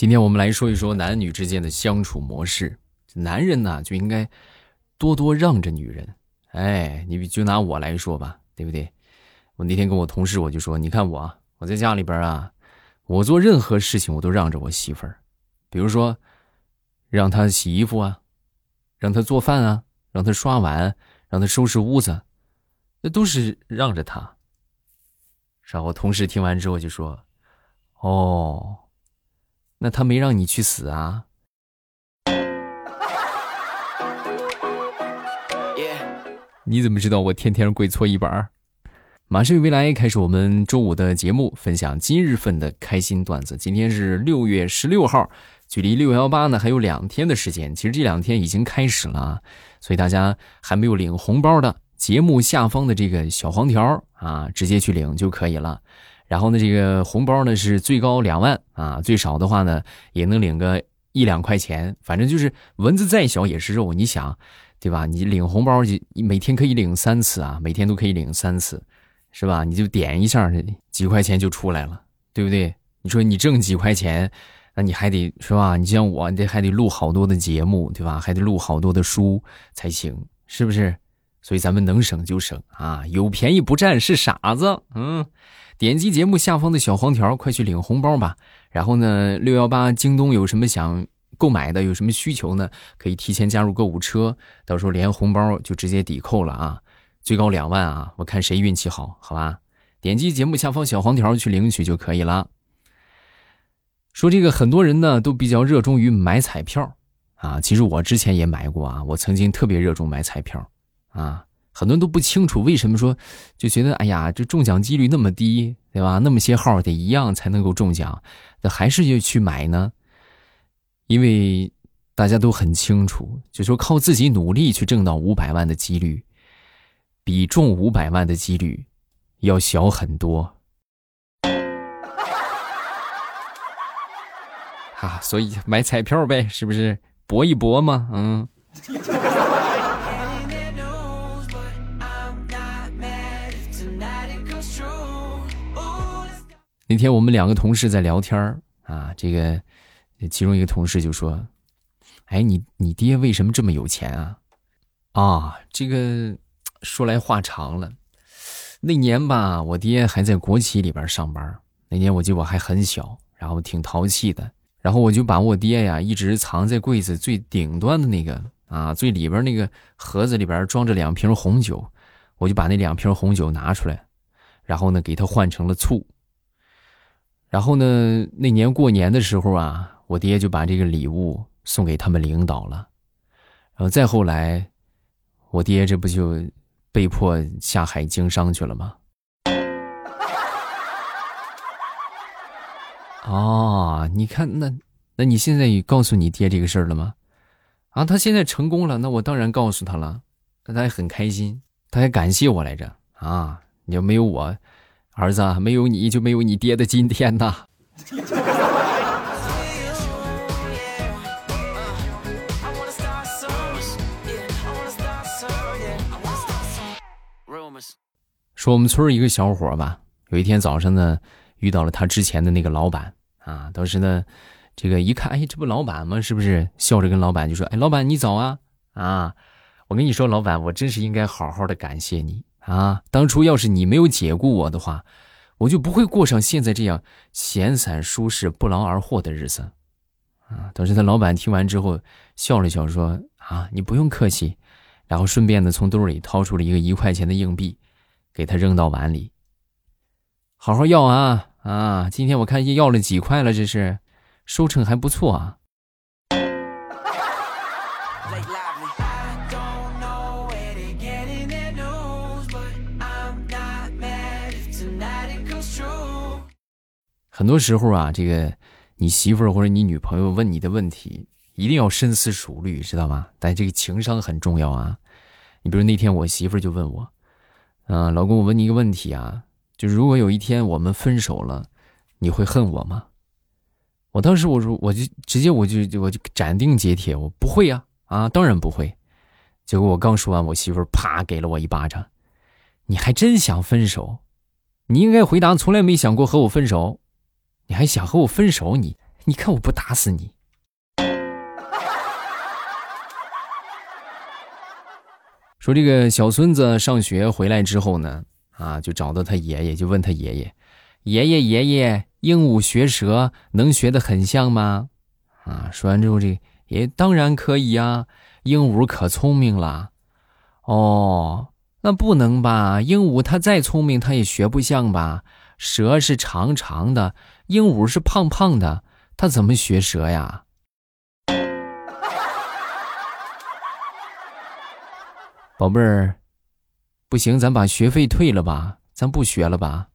今天我们来说一说男女之间的相处模式。男人呢就应该多多让着女人。哎，你就拿我来说吧，对不对？我那天跟我同事我就说，你看我，我在家里边啊，我做任何事情我都让着我媳妇儿，比如说让她洗衣服啊，让她做饭啊，让她刷碗，让她收拾屋子，那都是让着她。然后同事听完之后就说：“哦。”那他没让你去死啊？你怎么知道我天天跪搓衣板？马上与未来开始我们周五的节目，分享今日份的开心段子。今天是六月十六号，距离六幺八呢还有两天的时间。其实这两天已经开始了，所以大家还没有领红包的，节目下方的这个小黄条啊，直接去领就可以了。然后呢，这个红包呢是最高两万啊，最少的话呢也能领个一两块钱，反正就是蚊子再小也是肉，你想，对吧？你领红包就每天可以领三次啊，每天都可以领三次，是吧？你就点一下，几块钱就出来了，对不对？你说你挣几块钱，那你还得是吧？你像我，你得还得录好多的节目，对吧？还得录好多的书才行，是不是？所以咱们能省就省啊，有便宜不占是傻子，嗯。点击节目下方的小黄条，快去领红包吧！然后呢，六幺八京东有什么想购买的，有什么需求呢？可以提前加入购物车，到时候连红包就直接抵扣了啊！最高两万啊！我看谁运气好，好吧？点击节目下方小黄条去领取就可以了。说这个，很多人呢都比较热衷于买彩票啊，其实我之前也买过啊，我曾经特别热衷买彩票啊。很多人都不清楚为什么说，就觉得哎呀，这中奖几率那么低，对吧？那么些号得一样才能够中奖，那还是要去买呢？因为大家都很清楚，就说靠自己努力去挣到五百万的几率，比中五百万的几率要小很多。啊，所以买彩票呗，是不是搏一搏嘛？嗯。那天我们两个同事在聊天啊，这个其中一个同事就说：“哎，你你爹为什么这么有钱啊？”啊，这个说来话长了。那年吧，我爹还在国企里边上班。那年我记得我还很小，然后挺淘气的，然后我就把我爹呀一直藏在柜子最顶端的那个啊最里边那个盒子里边装着两瓶红酒，我就把那两瓶红酒拿出来，然后呢给他换成了醋。然后呢？那年过年的时候啊，我爹就把这个礼物送给他们领导了。然后再后来，我爹这不就被迫下海经商去了吗？哦，你看那，那你现在也告诉你爹这个事儿了吗？啊，他现在成功了，那我当然告诉他了，那他还很开心，他还感谢我来着啊！你要没有我。儿子，没有你就没有你爹的今天呐。说我们村一个小伙吧，有一天早上呢，遇到了他之前的那个老板啊。当时呢，这个一看，哎，这不老板吗？是不是？笑着跟老板就说：“哎，老板你早啊！啊，我跟你说，老板，我真是应该好好的感谢你。”啊！当初要是你没有解雇我的话，我就不会过上现在这样闲散舒适、不劳而获的日子。啊！当时他老板听完之后笑了笑，说：“啊，你不用客气。”然后顺便的从兜里掏出了一个一块钱的硬币，给他扔到碗里。好好要啊！啊，今天我看要了几块了，这是收成还不错啊。很多时候啊，这个你媳妇或者你女朋友问你的问题，一定要深思熟虑，知道吗？但这个情商很重要啊。你比如那天我媳妇就问我，嗯，老公，我问你一个问题啊，就如果有一天我们分手了，你会恨我吗？我当时我说，我就直接我就我就斩钉截铁，我不会呀，啊，当然不会。结果我刚说完，我媳妇啪给了我一巴掌，你还真想分手？你应该回答，从来没想过和我分手。你还想和我分手？你你看我不打死你！说这个小孙子上学回来之后呢，啊，就找到他爷爷，就问他爷爷：“爷爷爷爷，鹦鹉学舌能学得很像吗？”啊，说完之后，这爷当然可以呀，鹦鹉可聪明了。哦，那不能吧？鹦鹉它再聪明，它也学不像吧？蛇是长长的，鹦鹉是胖胖的，它怎么学蛇呀？宝贝儿，不行，咱把学费退了吧，咱不学了吧。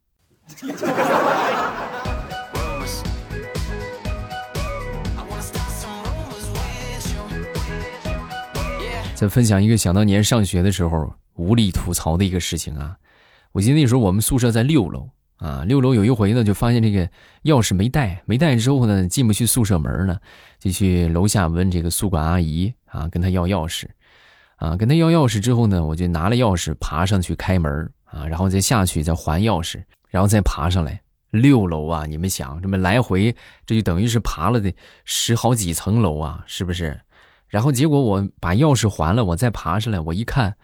再分享一个想当年上学的时候无力吐槽的一个事情啊！我记得那时候我们宿舍在六楼啊，六楼有一回呢，就发现这个钥匙没带，没带之后呢，进不去宿舍门呢，就去楼下问这个宿管阿姨啊，跟她要钥匙。啊，跟他要钥匙之后呢，我就拿了钥匙爬上去开门啊，然后再下去再还钥匙，然后再爬上来六楼啊！你们想这么来回，这就等于是爬了得十好几层楼啊，是不是？然后结果我把钥匙还了，我再爬上来，我一看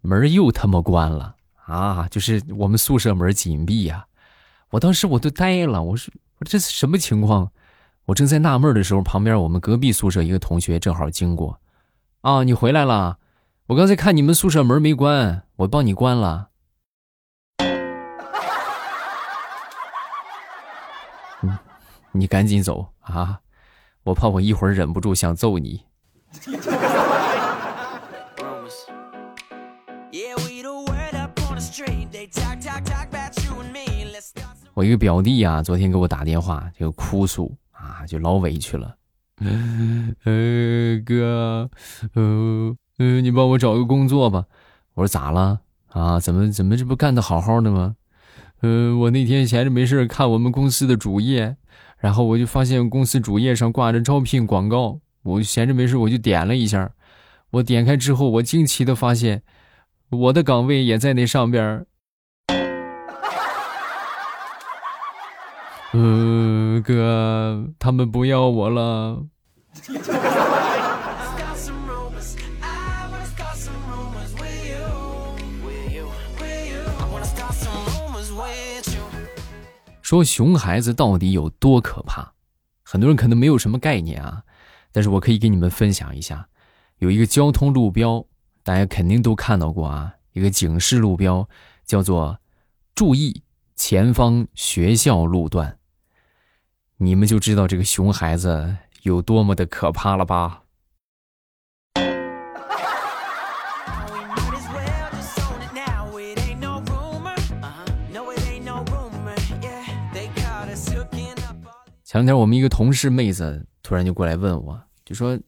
门又他妈关了啊！就是我们宿舍门紧闭呀！我当时我都呆了，我说我这是什么情况？我正在纳闷的时候，旁边我们隔壁宿舍一个同学正好经过，啊，你回来了。我刚才看你们宿舍门没关，我帮你关了。你赶紧走啊！我怕我一会儿忍不住想揍你。我一个表弟啊，昨天给我打电话就哭诉啊，就老委屈了。嗯，哥，嗯。嗯，你帮我找个工作吧。我说咋了啊？怎么怎么这不干的好好的吗？嗯，我那天闲着没事看我们公司的主页，然后我就发现公司主页上挂着招聘广告，我闲着没事我就点了一下。我点开之后，我惊奇的发现我的岗位也在那上边。嗯，哥，他们不要我了。说熊孩子到底有多可怕？很多人可能没有什么概念啊，但是我可以给你们分享一下。有一个交通路标，大家肯定都看到过啊，一个警示路标，叫做“注意前方学校路段”。你们就知道这个熊孩子有多么的可怕了吧？前两天我们一个同事妹子突然就过来问我，就说：“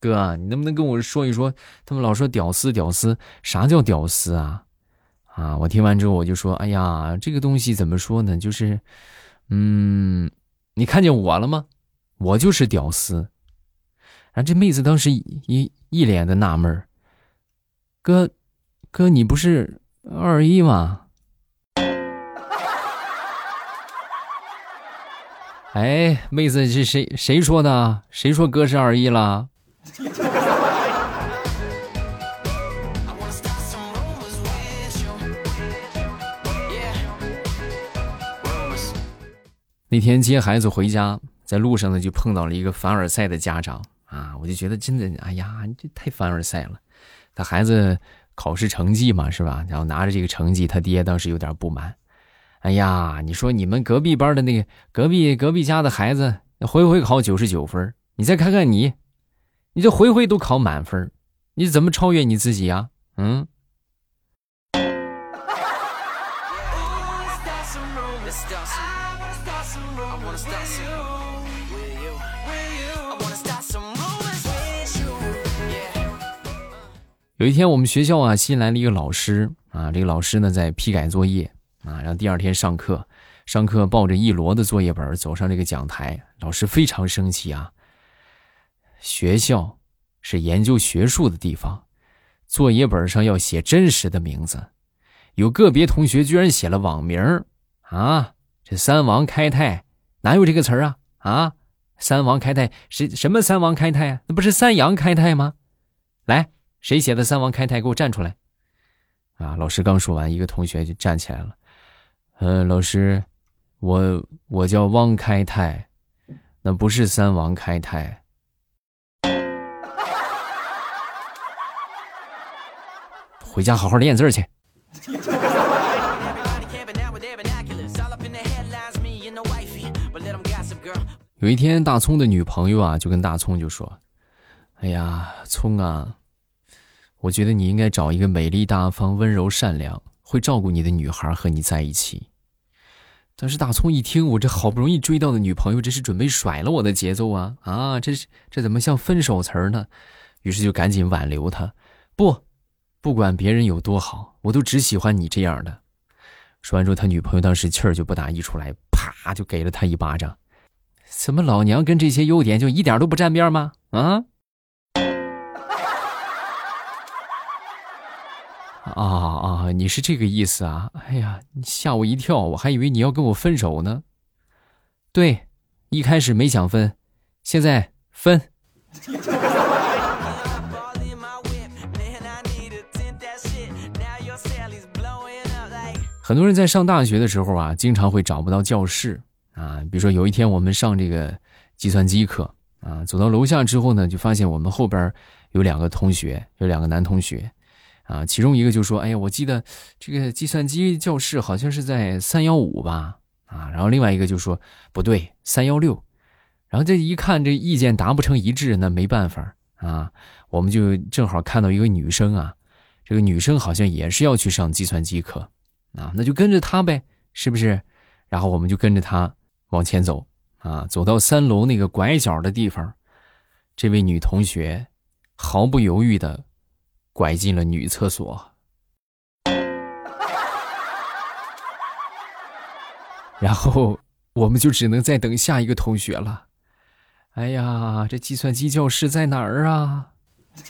哥，你能不能跟我说一说？他们老说屌丝，屌丝，啥叫屌丝啊？”啊，我听完之后我就说：“哎呀，这个东西怎么说呢？就是，嗯，你看见我了吗？我就是屌丝。”然后这妹子当时一一脸的纳闷哥，哥，你不是二一吗？” 哎，妹子，这谁谁说的？谁说哥是二一了？那天接孩子回家，在路上呢就碰到了一个凡尔赛的家长啊，我就觉得真的，哎呀，你这太凡尔赛了。他孩子考试成绩嘛，是吧？然后拿着这个成绩，他爹当时有点不满。哎呀，你说你们隔壁班的那个隔壁隔壁家的孩子，回回考九十九分，你再看看你，你这回回都考满分，你怎么超越你自己呀？嗯。有一天，我们学校啊新来了一个老师啊，这个老师呢在批改作业。啊，然后第二天上课，上课抱着一摞的作业本走上这个讲台，老师非常生气啊。学校是研究学术的地方，作业本上要写真实的名字，有个别同学居然写了网名啊！这三王开泰哪有这个词啊？啊，三王开泰是什么？三王开泰啊？那不是三阳开泰吗？来，谁写的三王开泰？给我站出来！啊，老师刚说完，一个同学就站起来了。呃，老师，我我叫汪开泰，那不是三王开泰。回家好好练字去。有一天，大葱的女朋友啊，就跟大葱就说：“哎呀，葱啊，我觉得你应该找一个美丽大方、温柔善良、会照顾你的女孩和你在一起。”但是大葱一听，我这好不容易追到的女朋友，这是准备甩了我的节奏啊啊！这是这怎么像分手词儿呢？于是就赶紧挽留她：“不，不管别人有多好，我都只喜欢你这样的。”说完之后，他女朋友当时气儿就不打一处来，啪就给了他一巴掌。怎么老娘跟这些优点就一点都不沾边吗？啊？啊啊！你是这个意思啊？哎呀，你吓我一跳，我还以为你要跟我分手呢。对，一开始没想分，现在分。很多人在上大学的时候啊，经常会找不到教室。啊，比如说有一天我们上这个计算机课啊，走到楼下之后呢，就发现我们后边有两个同学，有两个男同学，啊，其中一个就说：“哎呀，我记得这个计算机教室好像是在三幺五吧？”啊，然后另外一个就说：“不对，三幺六。”然后这一看这意见达不成一致，那没办法啊，我们就正好看到一个女生啊，这个女生好像也是要去上计算机课啊，那就跟着她呗，是不是？然后我们就跟着她。往前走，啊，走到三楼那个拐角的地方，这位女同学毫不犹豫的拐进了女厕所，然后我们就只能再等下一个同学了。哎呀，这计算机教室在哪儿啊？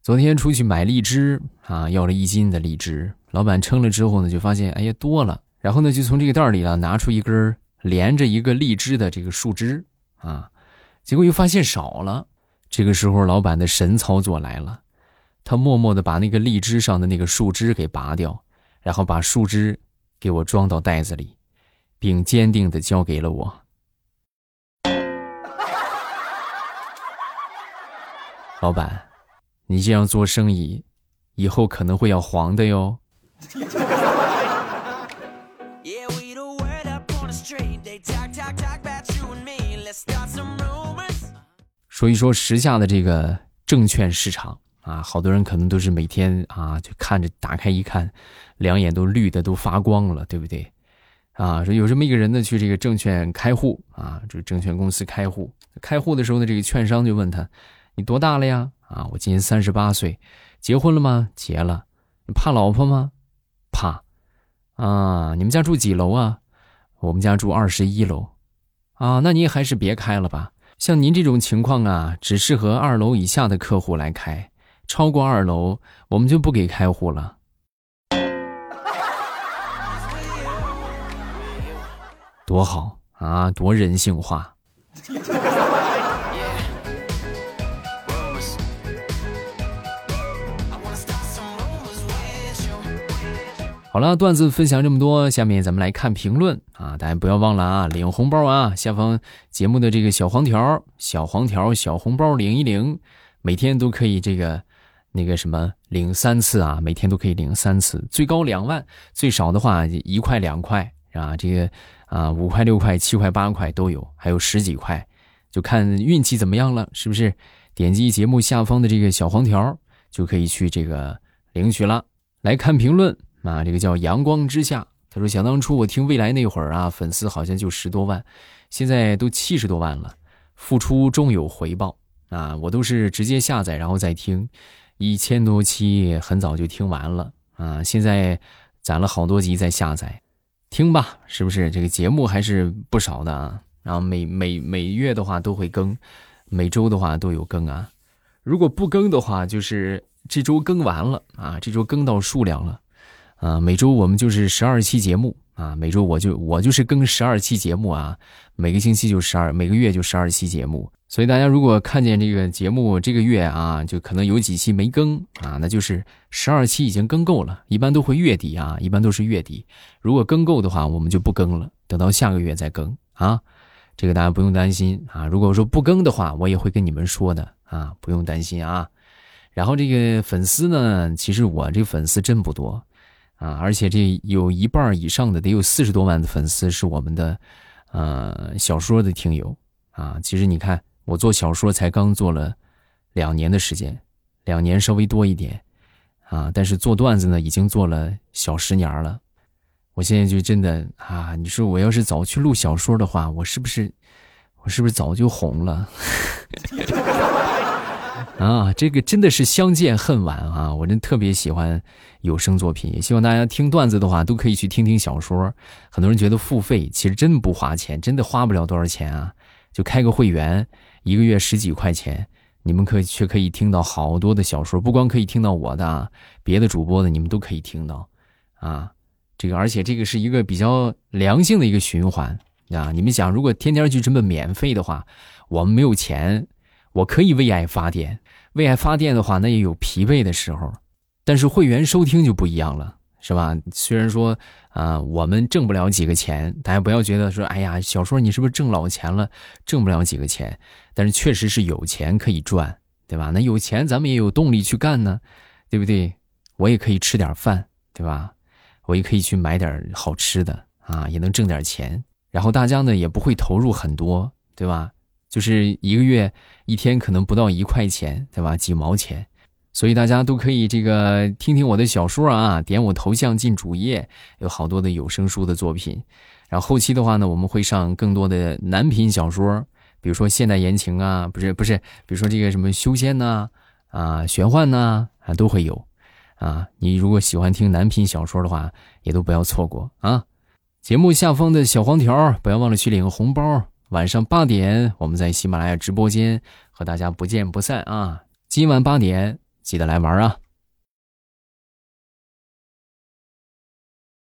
昨天出去买荔枝啊，要了一斤的荔枝。老板称了之后呢，就发现哎呀多了，然后呢就从这个袋里啊拿出一根连着一个荔枝的这个树枝啊，结果又发现少了。这个时候老板的神操作来了，他默默的把那个荔枝上的那个树枝给拔掉，然后把树枝给我装到袋子里，并坚定的交给了我。老板。你这样做生意，以后可能会要黄的哟。说一说时下的这个证券市场啊，好多人可能都是每天啊就看着打开一看，两眼都绿的都发光了，对不对？啊，说有这么一个人呢，去这个证券开户啊，这证券公司开户，开户的时候呢，这个券商就问他，你多大了呀？啊，我今年三十八岁，结婚了吗？结了。你怕老婆吗？怕。啊，你们家住几楼啊？我们家住二十一楼。啊，那您还是别开了吧。像您这种情况啊，只适合二楼以下的客户来开，超过二楼我们就不给开户了。多好啊，多人性化。好了，段子分享这么多，下面咱们来看评论啊！大家不要忘了啊，领红包啊！下方节目的这个小黄条、小黄条、小红包领一领，每天都可以这个那个什么领三次啊！每天都可以领三次，最高两万，最少的话一块两块啊！这个啊五块六块七块八块都有，还有十几块，就看运气怎么样了，是不是？点击节目下方的这个小黄条就可以去这个领取了。来看评论。啊，这个叫阳光之下，他说想当初我听未来那会儿啊，粉丝好像就十多万，现在都七十多万了，付出终有回报啊！我都是直接下载然后再听，一千多期很早就听完了啊，现在攒了好多集再下载，听吧，是不是？这个节目还是不少的啊，然后每每每月的话都会更，每周的话都有更啊，如果不更的话，就是这周更完了啊，这周更到数量了。啊，每周我们就是十二期节目啊，每周我就我就是更十二期节目啊，每个星期就十二，每个月就十二期节目。所以大家如果看见这个节目这个月啊，就可能有几期没更啊，那就是十二期已经更够了。一般都会月底啊，一般都是月底。如果更够的话，我们就不更了，等到下个月再更啊。这个大家不用担心啊。如果说不更的话，我也会跟你们说的啊，不用担心啊。然后这个粉丝呢，其实我这粉丝真不多啊，而且这有一半以上的得有四十多万的粉丝是我们的呃小说的听友啊。其实你看。我做小说才刚做了两年的时间，两年稍微多一点，啊，但是做段子呢已经做了小十年了。我现在就真的啊，你说我要是早去录小说的话，我是不是我是不是早就红了？啊，这个真的是相见恨晚啊！我真特别喜欢有声作品，也希望大家听段子的话都可以去听听小说。很多人觉得付费，其实真不花钱，真的花不了多少钱啊，就开个会员。一个月十几块钱，你们可以却可以听到好多的小说，不光可以听到我的，别的主播的你们都可以听到，啊，这个而且这个是一个比较良性的一个循环啊！你们想，如果天天就这么免费的话，我们没有钱，我可以为爱发电，为爱发电的话，那也有疲惫的时候，但是会员收听就不一样了。是吧？虽然说啊，我们挣不了几个钱，大家不要觉得说，哎呀，小说你是不是挣老钱了？挣不了几个钱，但是确实是有钱可以赚，对吧？那有钱咱们也有动力去干呢，对不对？我也可以吃点饭，对吧？我也可以去买点好吃的啊，也能挣点钱。然后大家呢也不会投入很多，对吧？就是一个月一天可能不到一块钱，对吧？几毛钱。所以大家都可以这个听听我的小说啊，点我头像进主页，有好多的有声书的作品。然后后期的话呢，我们会上更多的男频小说，比如说现代言情啊，不是不是，比如说这个什么修仙呐，啊玄幻呐，啊都会有。啊，你如果喜欢听男频小说的话，也都不要错过啊。节目下方的小黄条，不要忘了去领个红包。晚上八点，我们在喜马拉雅直播间和大家不见不散啊。今晚八点。记得来玩啊！